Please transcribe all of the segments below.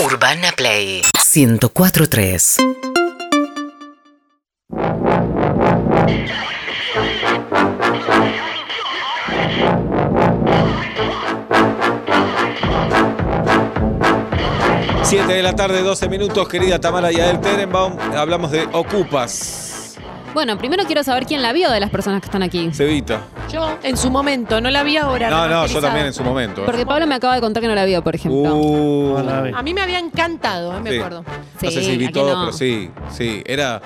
Urbana Play 1043. Siete de la tarde, 12 minutos, querida Tamara Yael Terenbaum. Hablamos de Ocupas. Bueno, primero quiero saber quién la vio de las personas que están aquí. Cevita. Yo, en su momento, no la vi ahora. No, no, yo remasterizada. también en su momento. ¿eh? Porque Pablo me acaba de contar que no la vio, por ejemplo. Uh, A mí me había encantado, eh, me Sí. acuerdo. no sé si vi ¿a quién todo, no? pero sí, sí. Era,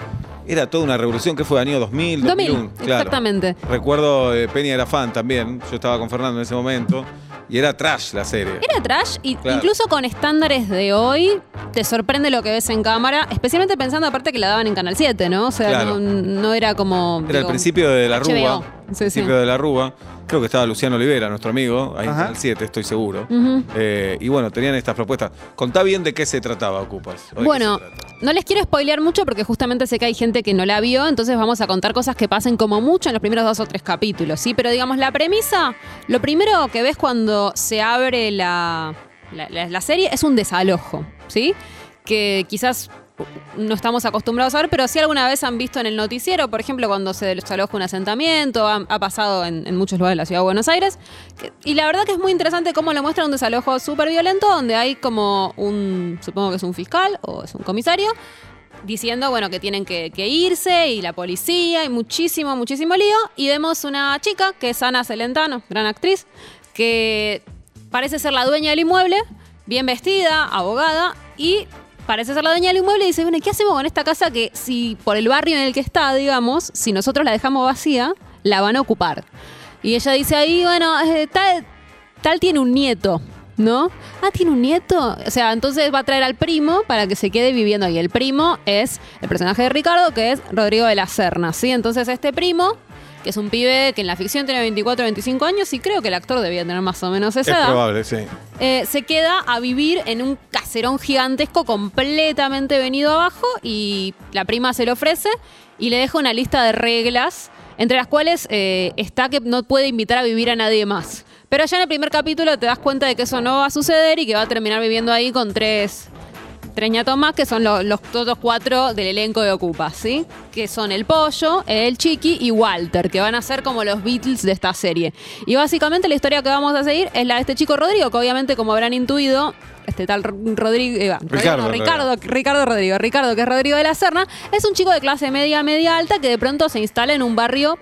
era toda una revolución que fue año 2000, 2000, 2001. claro. exactamente. Recuerdo, eh, Peña era fan también. Yo estaba con Fernando en ese momento. Y era trash la serie. Era trash y Claro. incluso con estándares de hoy te sorprende lo que ves en cámara, especialmente pensando aparte que la daban en Canal 7, ¿no? O sea, Claro. no, no era como... Era el principio de la. Rúa. Sí, principio sí. de la Rúa. Creo que estaba Luciano Olivera, nuestro amigo, ahí en. Canal 7, estoy seguro. Eh, y bueno, tenían estas propuestas. Contá bien de qué se trataba, Ocupas. Bueno, trata. no les quiero spoilear mucho porque justamente sé que hay gente que no la vio, entonces vamos a contar cosas que pasen como mucho en los primeros dos o tres capítulos, ¿sí? Pero digamos, la premisa, lo primero que ves cuando se abre la, la, la- la serie es un desalojo, ¿sí? Que quizás no estamos acostumbrados a ver, pero sí alguna vez han visto en el noticiero, por ejemplo, cuando se desaloja un asentamiento, ha, ha pasado en, en muchos lugares de la ciudad de Buenos Aires. que- y la verdad que es muy interesante cómo lo muestra un desalojo súper violento, donde hay como un, supongo que es un fiscal o es un comisario, diciendo, bueno, que tienen que, que irse y la policía y muchísimo, muchísimo lío. Y vemos una chica que es Ana Celentano, gran actriz, que parece ser la dueña del inmueble, bien vestida, abogada y parece ser la dueña del inmueble y dice, bueno, ¿y ¿qué hacemos con esta casa que si por el barrio en el que está, digamos, si nosotros la dejamos vacía, la van a ocupar? Y ella dice ahí, bueno, eh, tal, tal tiene un nieto, ¿no? Ah, tiene un nieto. O sea, entonces va a traer al primo para que se quede viviendo ahí. El primo es el personaje de Ricardo, que es Rodrigo de la Serna, ¿sí? Entonces este primo, que es un pibe que en la ficción tiene 24 25 años y creo que el actor debía tener más o menos esa Es edad. probable, sí. Eh, se queda a vivir en un caserón gigantesco completamente venido abajo y la prima se le ofrece y le deja una lista de reglas, entre las cuales eh, está que no puede invitar a vivir a nadie más. Pero ya en el primer capítulo te das cuenta de que eso no va a suceder y que va a terminar viviendo ahí con tres, tres ñatos más, que son los, los otros cuatro del elenco de Ocupa, ¿sí? Que son el Pollo, el Chiqui y Walter, que van a ser como los Beatles de esta serie. Y básicamente la historia que vamos a seguir es la de este chico Rodrigo, que obviamente, como habrán intuido, este tal Rodrigo, eh, Rodrigo, Ricardo, no, Ricardo, Ricardo Rodrigo, Ricardo, que es Rodrigo de la Serna, es un chico de clase media, media alta, que de pronto se instala en un barrio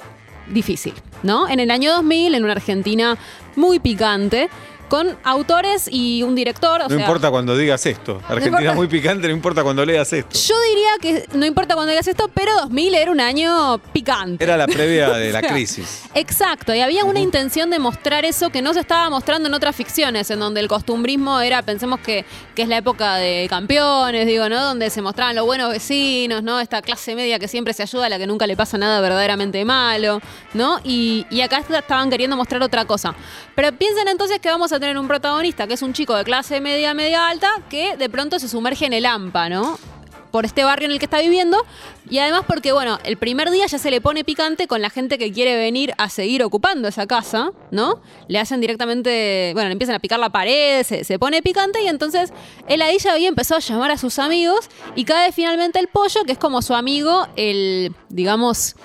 difícil, ¿no? En el año 2000, en una Argentina muy picante, con autores y un director. o No sea, importa cuando digas esto. Argentina importa. muy picante, no importa cuando leas esto. Yo diría que no importa cuando digas esto, pero 2000 era un año picante. Era la previa de la crisis. Exacto, y había una intención de mostrar eso que no se estaba mostrando en otras ficciones, en donde el costumbrismo era, pensemos que, que es la época de campeones, digo, ¿no? Donde se mostraban los buenos vecinos, ¿no? Esta clase media que siempre se ayuda, a la que nunca le pasa nada verdaderamente malo, ¿no? Y, y acá estaban queriendo mostrar otra cosa. Pero piensen entonces que vamos a tener un protagonista que es un chico de clase media, media alta, que de pronto se sumerge en el AMPA, ¿no? por este barrio en el que está viviendo y además porque, bueno, el primer día ya se le pone picante con la gente que quiere venir a seguir ocupando esa casa, ¿no? Le hacen directamente, bueno, le empiezan a picar la pared, se, se pone picante y entonces él ahí ya había empezado a llamar a sus amigos y cae finalmente el pollo, que es como su amigo, el, digamos...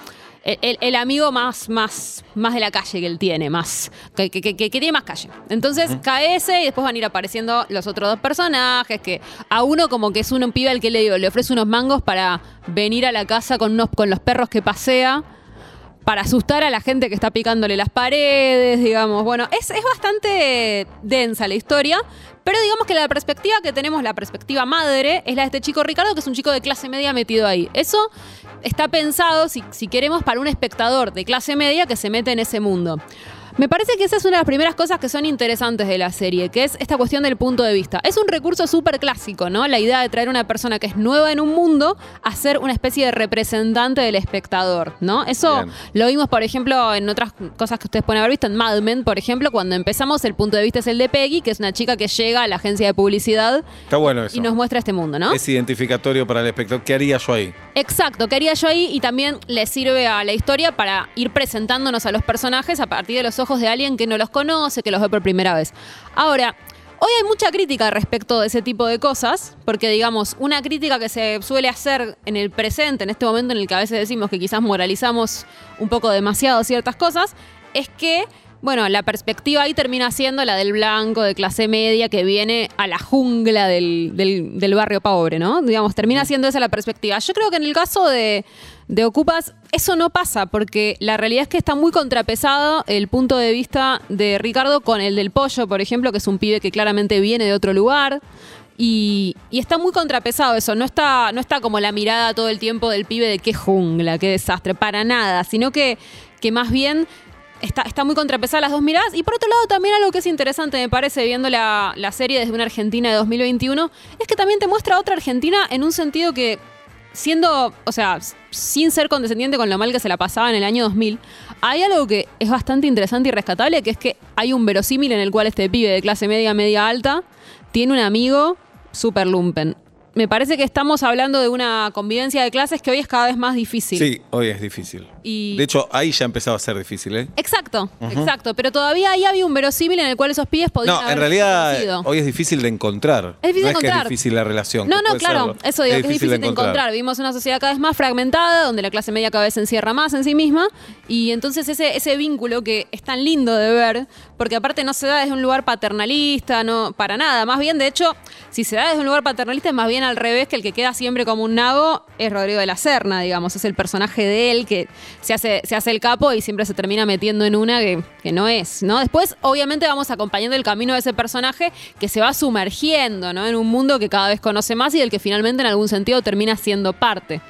El, amigo más, más, más de la calle que él tiene, más que, que- que- que tiene más calle. Entonces cae ese y después van a ir apareciendo los otros dos personajes, que a uno como que es un pibe al que le, le ofrece unos mangos para venir a la casa con, unos, con los perros que pasea, para asustar a la gente que está picándole las paredes, digamos. Bueno, es, es bastante densa la historia, pero digamos que la perspectiva que tenemos, la perspectiva madre, es la de este chico Ricardo, que es un chico de clase media metido ahí. Eso está pensado, si, queremos, para un espectador de clase media que se mete en ese mundo. Me parece que esa es una de las primeras cosas que son interesantes de la serie, que es esta cuestión del punto de vista. Es un recurso súper clásico, ¿no? La idea de traer una persona que es nueva en un mundo a ser una especie de representante del espectador, ¿no? Eso Bien. lo vimos, por ejemplo, en otras cosas que ustedes pueden haber visto, en Mad Men, por ejemplo, cuando empezamos, el punto de vista es el de Peggy, que es una chica que llega a la agencia de publicidad Está bueno eso. y nos muestra este mundo, ¿no? Es identificatorio para el espectador. ¿Qué haría yo ahí? Exacto, ¿qué haría yo ahí? Y también le sirve a la historia para ir presentándonos a los personajes a partir de los de alguien que no los conoce, que los ve por primera vez. Ahora, Hoy hay mucha crítica respecto de ese tipo de cosas, porque digamos, una crítica que se suele hacer en el presente, en este momento en el que a veces decimos que quizás moralizamos un poco demasiado ciertas cosas, es que, bueno, la perspectiva ahí termina siendo la del blanco de clase media que viene a la jungla del, del- del barrio pobre, ¿no? Digamos, termina siendo esa la perspectiva. Yo creo que en el caso de, de Ocupas eso no pasa, porque la realidad es que está muy contrapesado el punto de vista de Ricardo con el del pollo, por ejemplo, que es un pibe que claramente viene de otro lugar. Y, y está muy contrapesado eso, no está, no está como la mirada todo el tiempo del pibe de qué jungla, qué desastre, para nada, sino que, que más bien está, está muy contrapesada las dos miradas. Y por otro lado, también algo que es interesante, me parece, viendo la, la serie desde una Argentina de 2021, es que también te muestra otra Argentina en un sentido que, siendo, o sea, sin ser condescendiente con lo mal que se la pasaba en el año 2000, hay algo que es bastante interesante y rescatable, que es que hay un verosímil en el cual este pibe de clase media, media alta, tiene un amigo super lumpen. Me parece que estamos hablando de una convivencia de clases que hoy es cada vez más difícil. Sí, hoy es difícil. Y- De hecho, ahí ya empezaba a ser difícil, ¿eh? Exacto, exacto. Pero todavía ahí había un verosímil en el cual esos pibes podían No, en realidad conocido. hoy es difícil de encontrar. Es difícil no es que encontrar. es difícil la relación. No, no, claro. serlo. Eso digo, que es difícil de encontrar. Vivimos en una sociedad cada vez más fragmentada, donde la clase media cada vez se encierra más en sí misma. Y entonces ese, ese vínculo que es tan lindo de ver, porque aparte no se da desde un lugar paternalista, no, para nada. Más bien, de hecho, si se da desde un lugar paternalista, es más bien al revés, que el que queda siempre como un nabo es Rodrigo de la Serna, digamos. Es el personaje de él que se hace, se hace el capo y siempre se termina metiendo en una que, que no es, ¿no? Después, obviamente, vamos acompañando el camino de ese personaje que se va sumergiendo, ¿no? En un mundo que cada vez conoce más y del que finalmente en algún sentido termina siendo parte.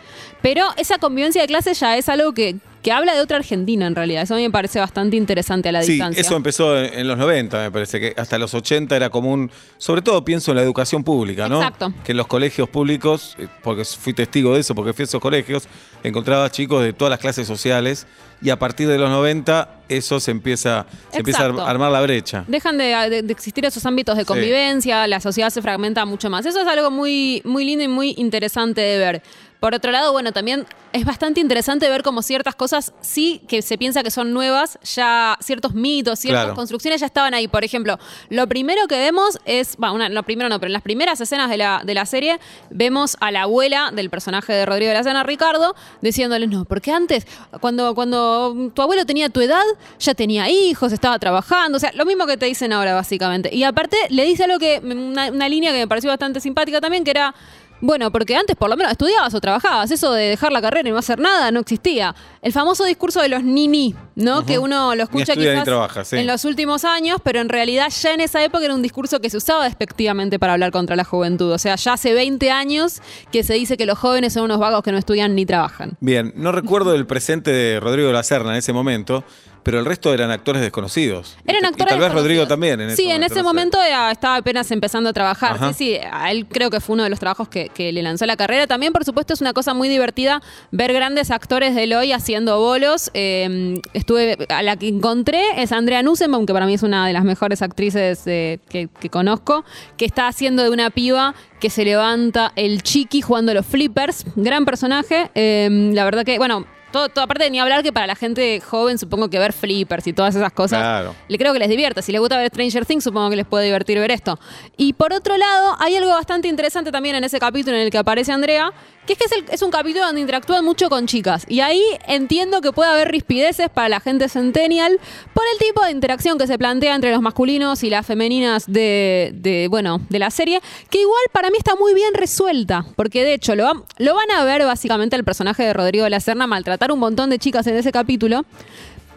Pero esa convivencia de clases ya es algo que, que habla de otra Argentina en realidad. Eso a mí me parece bastante interesante a la Sí, distancia. eso empezó en, en los 90, me parece que hasta los 80 era común, sobre todo pienso en la educación pública, ¿no? Exacto. Que en los colegios públicos, eh, porque fui testigo de eso, porque fui a esos colegios, encontraba chicos de todas las clases sociales y a partir de los 90 eso se empieza, se empieza a armar la brecha. Dejan de, de- de existir esos ámbitos de Sí. convivencia, la sociedad se fragmenta mucho más. Eso es algo muy, muy lindo y muy interesante de ver. Por otro lado, bueno, también es bastante interesante ver cómo ciertas cosas sí que se piensa que son nuevas, ya ciertos mitos, ciertas Claro. construcciones ya estaban ahí. Por ejemplo, lo primero que vemos es, bueno, una- lo primero no, pero en las primeras escenas de la, de la serie vemos a la abuela del personaje de Rodrigo de la Serna, Ricardo, diciéndole, no, porque antes, cuando, cuando tu abuelo tenía tu edad, ya tenía hijos, estaba trabajando, o sea, lo mismo que te dicen ahora, básicamente. Y aparte, le dice algo que, una, línea que me pareció bastante simpática también, que era, bueno, porque antes por lo menos estudiabas o trabajabas, eso de dejar la carrera y no hacer nada no existía. El famoso discurso de los nini, ¿no? Que uno lo escucha ni quizás trabaja, sí. en los últimos años, pero en realidad ya en esa época era un discurso que se usaba despectivamente para hablar contra la juventud. O sea, ya hace 20 años que se dice que los jóvenes son unos vagos que no estudian ni trabajan. Bien, no recuerdo el presente de Rodrigo de la Serna en ese momento, pero el resto eran actores desconocidos. Eran actores Y tal vez Rodrigo también en ese Sí, en ese momento era- estaba apenas empezando a trabajar. Ajá. Sí, sí, a él creo que fue uno de los trabajos que, que le lanzó la carrera. También, por supuesto, es una cosa muy divertida ver grandes actores del hoy haciendo bolos. Eh, estuve, a la que encontré es Andrea Nussenbaum, que para mí es una de las mejores actrices eh, que, que conozco, que está haciendo de una piba que se levanta el chiqui jugando los flippers. Gran personaje. Eh, la verdad que, bueno. Todo, todo- aparte de ni hablar que para la gente joven supongo que ver flippers y todas esas cosas Claro. le creo que les divierta. Si les gusta ver Stranger Things, supongo que les puede divertir ver esto. Y por otro lado, hay algo bastante interesante también en ese capítulo en el que aparece Andrea, que es que es, el- es un capítulo donde interactúan mucho con chicas. Y ahí entiendo que puede haber rispideces para la gente centennial por el tipo de interacción que se plantea entre los masculinos y las femeninas de, de, bueno, de la serie, que igual para mí está muy bien resuelta, porque de hecho lo, van- lo van a ver básicamente el personaje de Rodrigo de la Serna un montón de chicas en ese capítulo,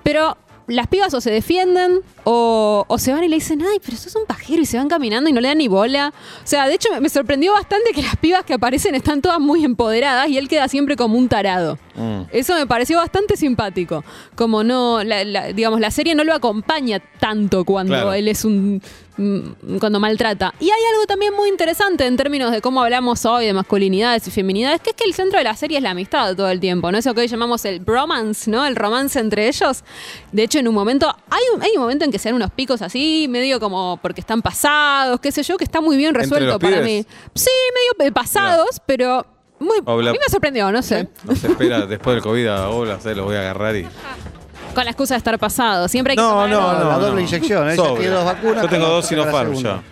pero las pibas o se defienden o, o se van y le dicen, ay, pero sos un pajero y se van caminando y no le dan ni bola. O sea, de hecho me, me sorprendió bastante que las pibas que aparecen están todas muy empoderadas y él queda siempre como un tarado. Mm. Eso me pareció bastante simpático. Como no, la- la- digamos, la serie no lo acompaña tanto cuando Claro. él es un. Mm, cuando maltrata. Y hay algo también muy interesante en términos de cómo hablamos hoy de masculinidades y feminidades, que es que el centro de la serie es la amistad todo el tiempo, ¿no? Eso que hoy llamamos el bromance, ¿no? El romance entre ellos. De hecho, en un momento, hay un, hay un momento en que se dan unos picos así, medio como porque están pasados, qué sé yo, que está muy bien ¿Entre resuelto los para mí. Sí, medio eh, pasados, pero muy, Obla- a mí me sorprendió, no sé. No se espera después del COVID a Obla, se lo voy a agarrar y. Con la excusa de estar pasado. Siempre hay que No, tomar no, algo. no. la no. doble inyección, ella Sobre. tiene dos vacunas, Yo tengo dos la Sinopharm ya.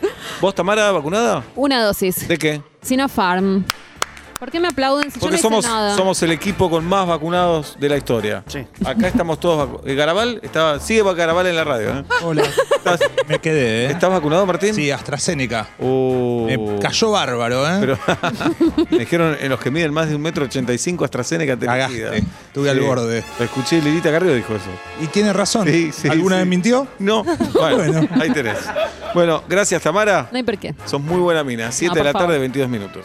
¿Vos, Tamara, vacunada? Una dosis. ¿De qué? Sinopharm. ¿Por qué me aplauden si Porque yo no somos, hice nada? somos el equipo con más vacunados de la historia. Sí. Acá estamos todos vacunados. Garabal, estaba, sigue Garabal en la radio. ¿eh? Hola. ¿Estás, Me quedé, ¿eh? ¿estás vacunado, Martín? Sí, AstraZeneca. Uh, Me cayó bárbaro, ¿eh? Pero me dijeron en los que miden más de un metro ochenta y cinco AstraZeneca te Cagaste. Estuve al borde. Lo escuché, Lilita Carrillo dijo eso. Y tiene razón. Sí, sí, ¿Alguna sí. vez mintió? No. Bueno, Bueno. ahí tenés. Bueno, gracias, Tamara. No hay por qué. Sos muy buena mina. 7 de la tarde, favor. 22 minutos.